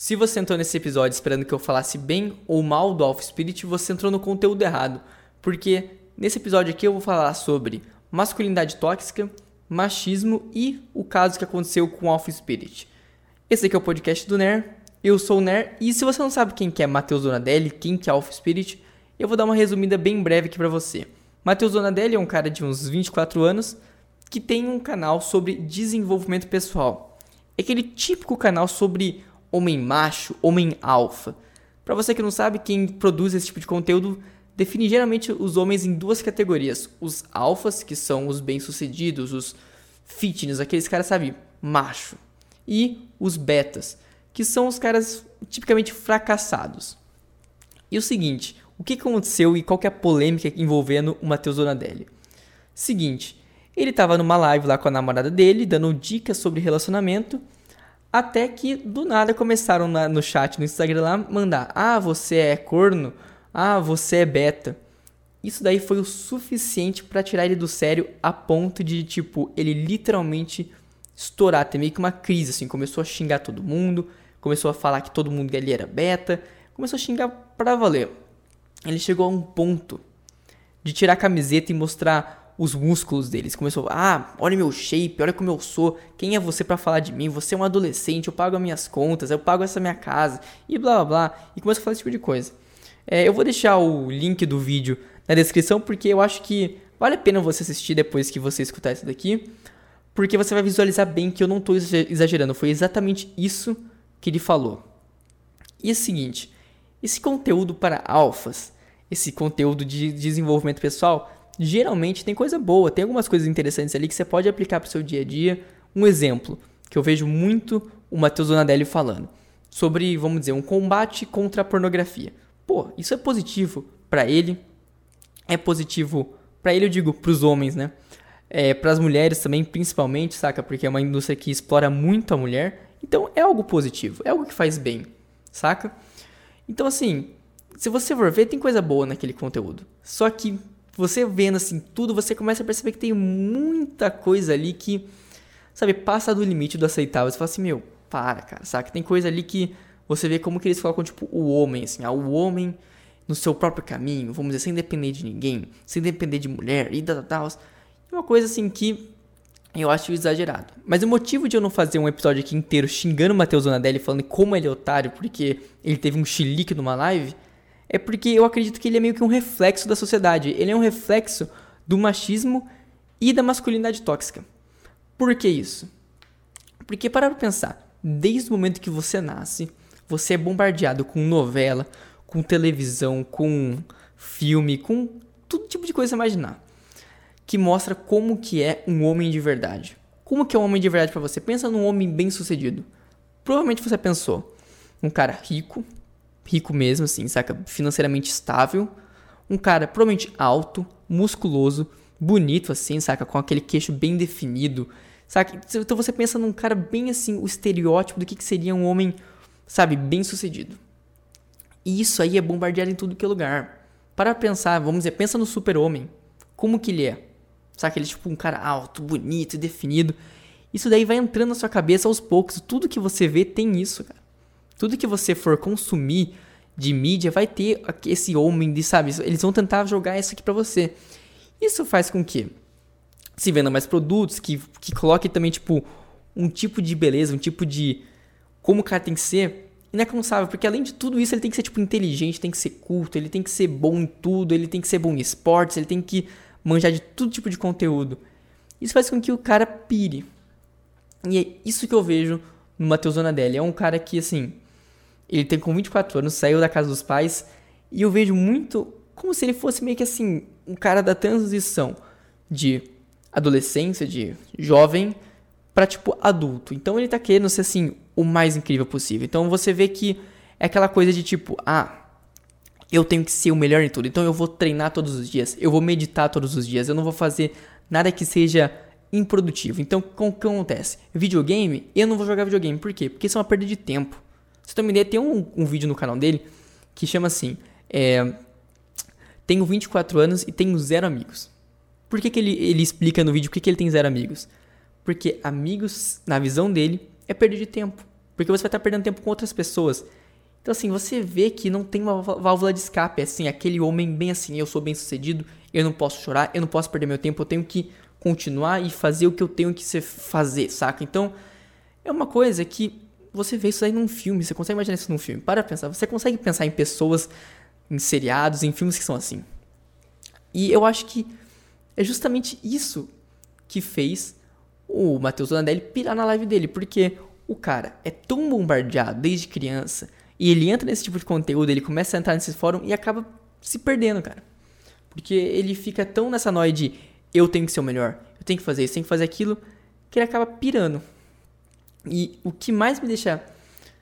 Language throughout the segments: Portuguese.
Se você entrou nesse episódio esperando que eu falasse bem ou mal do Alpha Spirit, você entrou no conteúdo errado. Porque nesse episódio aqui eu vou falar sobre masculinidade tóxica, machismo e o caso que aconteceu com o Alpha Spirit. Esse aqui é o podcast do NER. Eu sou o NER e se você não sabe quem que é Matheus Donadelli, quem que é Alpha Spirit, eu vou dar uma resumida bem breve aqui para você. Matheus Donadelli é um cara de uns 24 anos que tem um canal sobre desenvolvimento pessoal. É aquele típico canal sobre homem macho, homem alfa. Para você que não sabe, quem produz esse tipo de conteúdo define geralmente os homens em duas categorias: os alfas, que são os bem-sucedidos, os fitness, aqueles caras, sabe, macho, e os betas, que são os caras tipicamente fracassados. E o seguinte, o que aconteceu e qual que é a polêmica envolvendo o Matheus Donadelli? Seguinte, ele estava numa live lá com a namorada dele, dando dicas sobre relacionamento, até que do nada começaram na, no chat no Instagram lá mandar: Ah, você é corno? Ah, você é beta. Isso daí foi o suficiente para tirar ele do sério a ponto de, tipo, ele literalmente estourar, ter meio que uma crise, assim. Começou a xingar todo mundo, começou a falar que todo mundo ali era beta, começou a xingar pra valer. Ele chegou a um ponto de tirar a camiseta e mostrar os músculos deles. Começou, ah, olha meu shape, olha como eu sou. Quem é você para falar de mim? Você é um adolescente, eu pago as minhas contas, eu pago essa minha casa e blá blá blá. E começou a falar esse tipo de coisa. É, eu vou deixar o link do vídeo na descrição porque eu acho que vale a pena você assistir depois que você escutar isso daqui. Porque você vai visualizar bem que eu não estou exagerando. Foi exatamente isso que ele falou. E é o seguinte: esse conteúdo para alfas, esse conteúdo de desenvolvimento pessoal, geralmente tem coisa boa, tem algumas coisas interessantes ali que você pode aplicar para o seu dia a dia. Um exemplo que eu vejo muito o Matheus Donadelli falando sobre, vamos dizer, um combate contra a pornografia. Pô, isso é positivo para ele, é positivo para ele, eu digo, para os homens, né? É, para as mulheres também, principalmente, saca? Porque é uma indústria que explora muito a mulher. Então é algo positivo, é algo que faz bem, saca? Então, assim, se você for ver, tem coisa boa naquele conteúdo. Só que você vendo assim tudo, você começa a perceber que tem muita coisa ali que, sabe, passa do limite do aceitável. Você fala assim, meu, para, cara, sabe? Tem coisa ali que você vê como que eles colocam, tipo, o homem, assim, ah, o homem no seu próprio caminho, vamos dizer, sem depender de ninguém, sem depender de mulher e tal, tal. É uma coisa assim que eu acho exagerado. Mas o motivo de eu não fazer um episódio aqui inteiro xingando o Matheus Donadelli, falando como ele é otário, porque ele teve um chilique numa live, é porque eu acredito que ele é meio que um reflexo da sociedade. Ele é um reflexo do machismo e da masculinidade tóxica. Por que isso? Porque para pensar, desde o momento que você nasce, você é bombardeado com novela, com televisão, com filme, com todo tipo de coisa imaginar, que mostra como que é um homem de verdade. Como que é um homem de verdade para você? Pensa num homem bem-sucedido. Provavelmente você pensou um cara rico, rico mesmo, assim, saca? Financeiramente estável. Um cara provavelmente alto, musculoso, bonito, assim, saca? Com aquele queixo bem definido, saca? Então você pensa num cara bem assim, o estereótipo do que, que seria um homem, sabe, bem sucedido. E isso aí é bombardeado em tudo que é lugar. Para pensar, vamos dizer, pensa no super-homem. Como que ele é? Saca? Ele é tipo um cara alto, bonito definido. Isso daí vai entrando na sua cabeça aos poucos. Tudo que você vê tem isso, cara. Tudo que você for consumir de mídia vai ter esse homem de, sabe, eles vão tentar jogar isso aqui para você. Isso faz com que se venda mais produtos, que, que coloque também, tipo, um tipo de beleza, um tipo de como o cara tem que ser inalcançável, porque além de tudo isso, ele tem que ser, tipo, inteligente, tem que ser culto, ele tem que ser bom em tudo, ele tem que ser bom em esportes, ele tem que manjar de todo tipo de conteúdo. Isso faz com que o cara pire. E é isso que eu vejo no Matheus Donadelli. É um cara que, assim, ele tem com 24 anos, saiu da casa dos pais. E eu vejo muito como se ele fosse meio que assim, um cara da transição de adolescência, de jovem, para tipo adulto. Então ele tá querendo ser assim, o mais incrível possível. Então você vê que é aquela coisa de tipo, ah, eu tenho que ser o melhor em tudo. Então eu vou treinar todos os dias, eu vou meditar todos os dias, eu não vou fazer nada que seja improdutivo. Então, o que acontece? Videogame, eu não vou jogar videogame. Por quê? Porque isso é uma perda de tempo. Você uma ideia, tem um, um vídeo no canal dele que chama assim: é, Tenho 24 anos e tenho zero amigos. Por que, que ele, ele explica no vídeo por que, que ele tem zero amigos? Porque amigos, na visão dele, é perda de tempo. Porque você vai estar perdendo tempo com outras pessoas. Então, assim, você vê que não tem uma válvula de escape. É assim, aquele homem bem assim, eu sou bem sucedido, eu não posso chorar, eu não posso perder meu tempo, eu tenho que continuar e fazer o que eu tenho que fazer, saca? Então, é uma coisa que você vê isso aí num filme, você consegue imaginar isso num filme. Para pensar, você consegue pensar em pessoas, em seriados, em filmes que são assim. E eu acho que é justamente isso que fez o Matheus Donatelli pirar na live dele, porque o cara é tão bombardeado desde criança e ele entra nesse tipo de conteúdo, ele começa a entrar nesse fórum e acaba se perdendo, cara. Porque ele fica tão nessa noia de eu tenho que ser o melhor, eu tenho que fazer isso, tenho que fazer aquilo, que ele acaba pirando. E o que mais me deixa,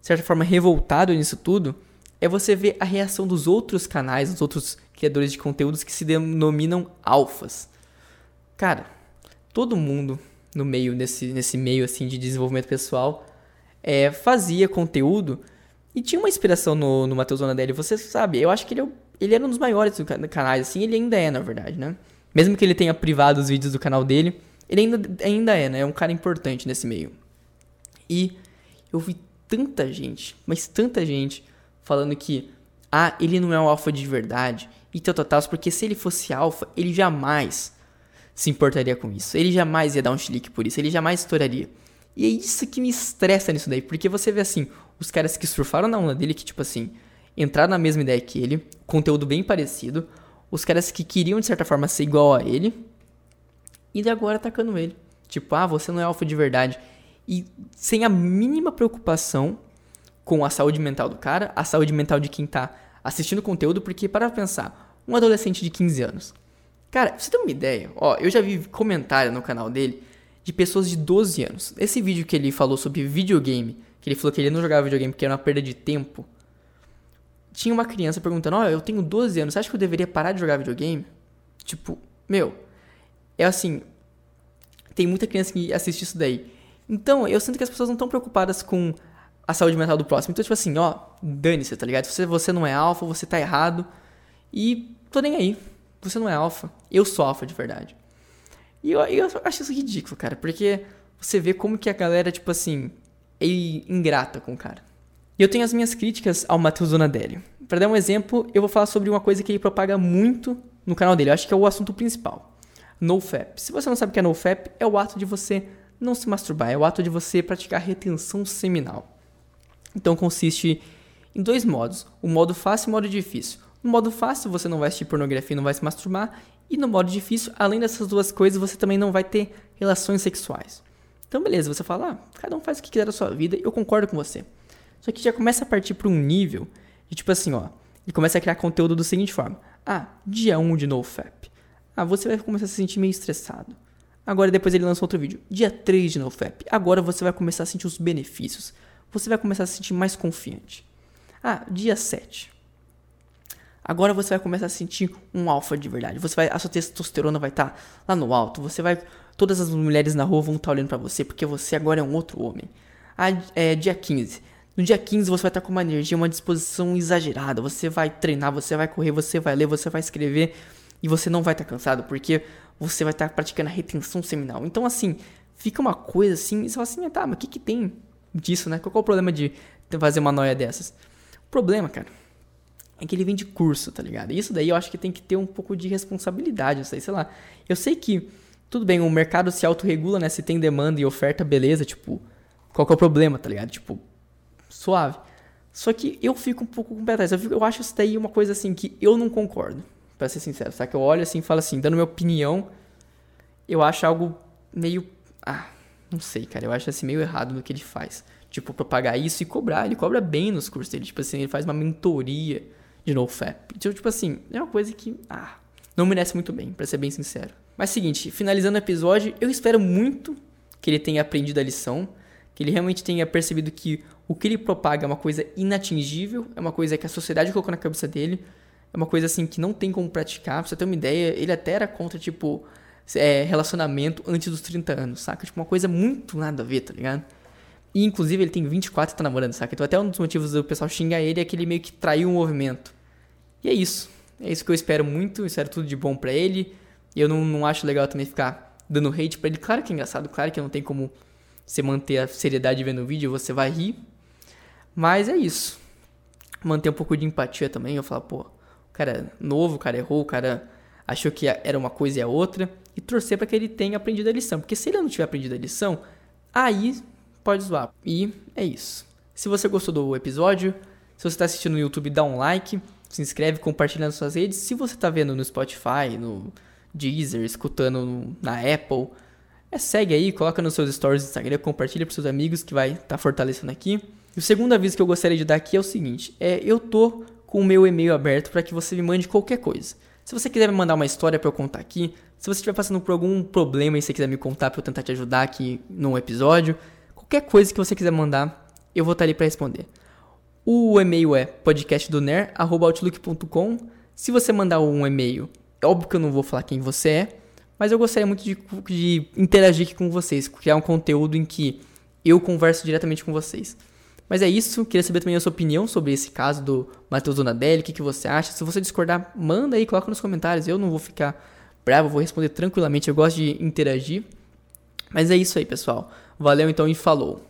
de certa forma, revoltado nisso tudo é você ver a reação dos outros canais, dos outros criadores de conteúdos que se denominam alfas. Cara, todo mundo no meio nesse, nesse meio assim de desenvolvimento pessoal é, fazia conteúdo e tinha uma inspiração no, no Matheus Donadelli. Você sabe, eu acho que ele, é ele era um dos maiores do canais, assim, ele ainda é, na verdade, né? Mesmo que ele tenha privado os vídeos do canal dele, ele ainda, ainda é, né? É um cara importante nesse meio. E eu vi tanta gente, mas tanta gente, falando que, ah, ele não é um alfa de verdade, e tal, tal, tal, porque se ele fosse alfa, ele jamais se importaria com isso. Ele jamais ia dar um chilique por isso, ele jamais estouraria. E é isso que me estressa nisso daí, porque você vê assim, os caras que surfaram na onda dele, que tipo assim, entraram na mesma ideia que ele, conteúdo bem parecido, os caras que queriam de certa forma ser igual a ele, e agora atacando ele. Tipo, ah, você não é alfa de verdade e sem a mínima preocupação com a saúde mental do cara, a saúde mental de quem tá assistindo o conteúdo, porque para pensar, um adolescente de 15 anos. Cara, você tem uma ideia? Ó, eu já vi comentário no canal dele de pessoas de 12 anos. Esse vídeo que ele falou sobre videogame, que ele falou que ele não jogava videogame porque era uma perda de tempo. Tinha uma criança perguntando: Ó, oh, eu tenho 12 anos, você acha que eu deveria parar de jogar videogame? Tipo, meu, é assim. Tem muita criança que assiste isso daí. Então, eu sinto que as pessoas não estão preocupadas com a saúde mental do próximo. Então, tipo assim, ó, dane-se, tá ligado? Se você não é alfa, você tá errado. E tô nem aí. Você não é alfa. Eu sou alfa de verdade. E eu, eu acho isso ridículo, cara. Porque você vê como que a galera, tipo assim, é ingrata com o cara. E eu tenho as minhas críticas ao Matheus Donadelli. Para dar um exemplo, eu vou falar sobre uma coisa que ele propaga muito no canal dele. Eu acho que é o assunto principal. NoFap. Se você não sabe o que é NoFap, é o ato de você não se masturbar, é o ato de você praticar retenção seminal. Então consiste em dois modos: o modo fácil e o modo difícil. No modo fácil você não vai assistir pornografia e não vai se masturbar, e no modo difícil, além dessas duas coisas, você também não vai ter relações sexuais. Então beleza, você fala, ah, cada um faz o que quiser da sua vida, eu concordo com você. Só que já começa a partir para um nível de tipo assim, ó, ele começa a criar conteúdo da seguinte forma: ah, dia 1 de NoFap. Ah, você vai começar a se sentir meio estressado. Agora depois ele lança outro vídeo. Dia 3 de NoFap. Agora você vai começar a sentir os benefícios. Você vai começar a se sentir mais confiante. Ah, dia 7. Agora você vai começar a sentir um alfa de verdade. Você vai, a sua testosterona vai estar tá lá no alto. Você vai, todas as mulheres na rua vão estar tá olhando para você porque você agora é um outro homem. Ah, é dia 15. No dia 15 você vai estar tá com uma energia, uma disposição exagerada. Você vai treinar, você vai correr, você vai ler, você vai escrever e você não vai estar cansado porque você vai estar praticando a retenção seminal. Então, assim, fica uma coisa assim, e você fala assim, ah, tá, mas o que, que tem disso, né? Qual é o problema de fazer uma noia dessas? O problema, cara, é que ele vem de curso, tá ligado? Isso daí eu acho que tem que ter um pouco de responsabilidade, sei, sei lá. Eu sei que, tudo bem, o mercado se autorregula, né? Se tem demanda e oferta, beleza, tipo, qual que é o problema, tá ligado? Tipo, suave. Só que eu fico um pouco com o pé atrás. Eu, fico, eu acho isso daí uma coisa assim que eu não concordo para ser sincero, sabe? Que eu olho assim e falo assim, dando minha opinião, eu acho algo meio. Ah, não sei, cara. Eu acho assim meio errado no que ele faz. Tipo, propagar isso e cobrar. Ele cobra bem nos cursos dele. Tipo assim, ele faz uma mentoria de NoFap. Então, tipo assim, é uma coisa que. Ah, não merece muito bem, para ser bem sincero. Mas seguinte, finalizando o episódio, eu espero muito que ele tenha aprendido a lição. Que ele realmente tenha percebido que o que ele propaga é uma coisa inatingível, é uma coisa que a sociedade colocou na cabeça dele é uma coisa assim que não tem como praticar. Pra você ter uma ideia, ele até era contra, tipo, é, relacionamento antes dos 30 anos, saca? Tipo, uma coisa muito nada a ver, tá ligado? E inclusive ele tem 24 e tá namorando, saca? Então até um dos motivos do pessoal xingar ele é que ele meio que traiu o movimento. E é isso. É isso que eu espero muito, espero tudo de bom para ele. Eu não, não acho legal também ficar dando hate pra ele. Claro que é engraçado, claro que não tem como você manter a seriedade vendo o vídeo, você vai rir. Mas é isso. Manter um pouco de empatia também. Eu falar, pô, cara novo, o cara errou, o cara achou que era uma coisa e a outra. E torcer para que ele tenha aprendido a lição. Porque se ele não tiver aprendido a lição, aí pode zoar. E é isso. Se você gostou do episódio, se você está assistindo no YouTube, dá um like, se inscreve, compartilha nas suas redes. Se você está vendo no Spotify, no Deezer, escutando na Apple, é, segue aí, coloca nos seus stories do Instagram, compartilha para seus amigos que vai estar tá fortalecendo aqui. E o segundo aviso que eu gostaria de dar aqui é o seguinte: é, eu tô com o meu e-mail aberto para que você me mande qualquer coisa. Se você quiser me mandar uma história para eu contar aqui, se você estiver passando por algum problema e você quiser me contar para eu tentar te ajudar aqui num episódio, qualquer coisa que você quiser mandar, eu vou estar ali para responder. O e-mail é podcastdoner@outlook.com. Se você mandar um e-mail, é óbvio que eu não vou falar quem você é, mas eu gostaria muito de, de interagir aqui com vocês, criar um conteúdo em que eu converso diretamente com vocês. Mas é isso, queria saber também a sua opinião sobre esse caso do Matheus Donadelli, o que, que você acha. Se você discordar, manda aí, coloca nos comentários. Eu não vou ficar bravo, vou responder tranquilamente, eu gosto de interagir. Mas é isso aí, pessoal. Valeu então e falou.